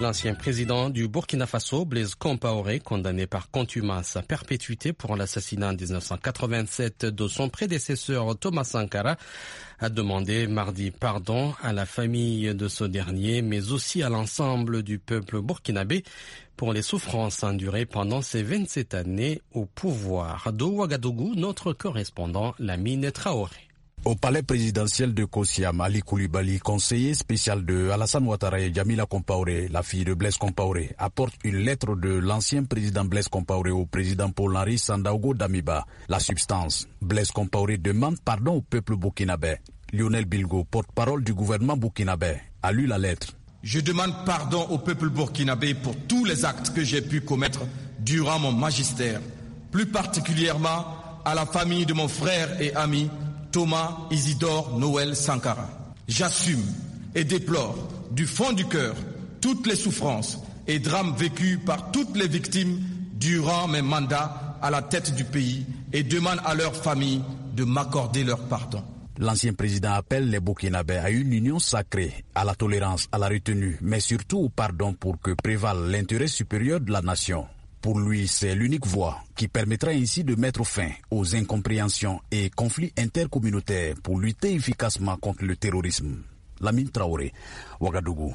L'ancien président du Burkina Faso, Blaise Compaoré, condamné par contumace à perpétuité pour l'assassinat en 1987 de son prédécesseur Thomas Sankara, a demandé mardi pardon à la famille de ce dernier, mais aussi à l'ensemble du peuple burkinabé pour les souffrances endurées pendant ces 27 années au pouvoir. De Ouagadougou, notre correspondant Lamine Traoré. Au palais présidentiel de Kosiam, Ali Koulibaly, conseiller spécial de Alassane Ouattara et Jamila Compaoré, la fille de Blaise Compaoré, apporte une lettre de l'ancien président Blaise Compaoré au président Paul-Henri Sandaogo Damiba. La substance, Blaise Compaoré demande pardon au peuple burkinabé. Lionel Bilgo, porte-parole du gouvernement burkinabé, a lu la lettre. Je demande pardon au peuple burkinabé pour tous les actes que j'ai pu commettre durant mon magistère, plus particulièrement à la famille de mon frère et ami Thomas Isidore Noël Sankara. J'assume et déplore du fond du cœur toutes les souffrances et drames vécus par toutes les victimes durant mes mandats à la tête du pays et demande à leurs familles de m'accorder leur pardon. L'ancien président appelle les Burkinabés à une union sacrée, à la tolérance, à la retenue, mais surtout au pardon pour que prévale l'intérêt supérieur de la nation. Pour lui, c'est l'unique voie qui permettra ainsi de mettre fin aux incompréhensions et conflits intercommunautaires pour lutter efficacement contre le terrorisme. Lamine Traoré, Ouagadougou.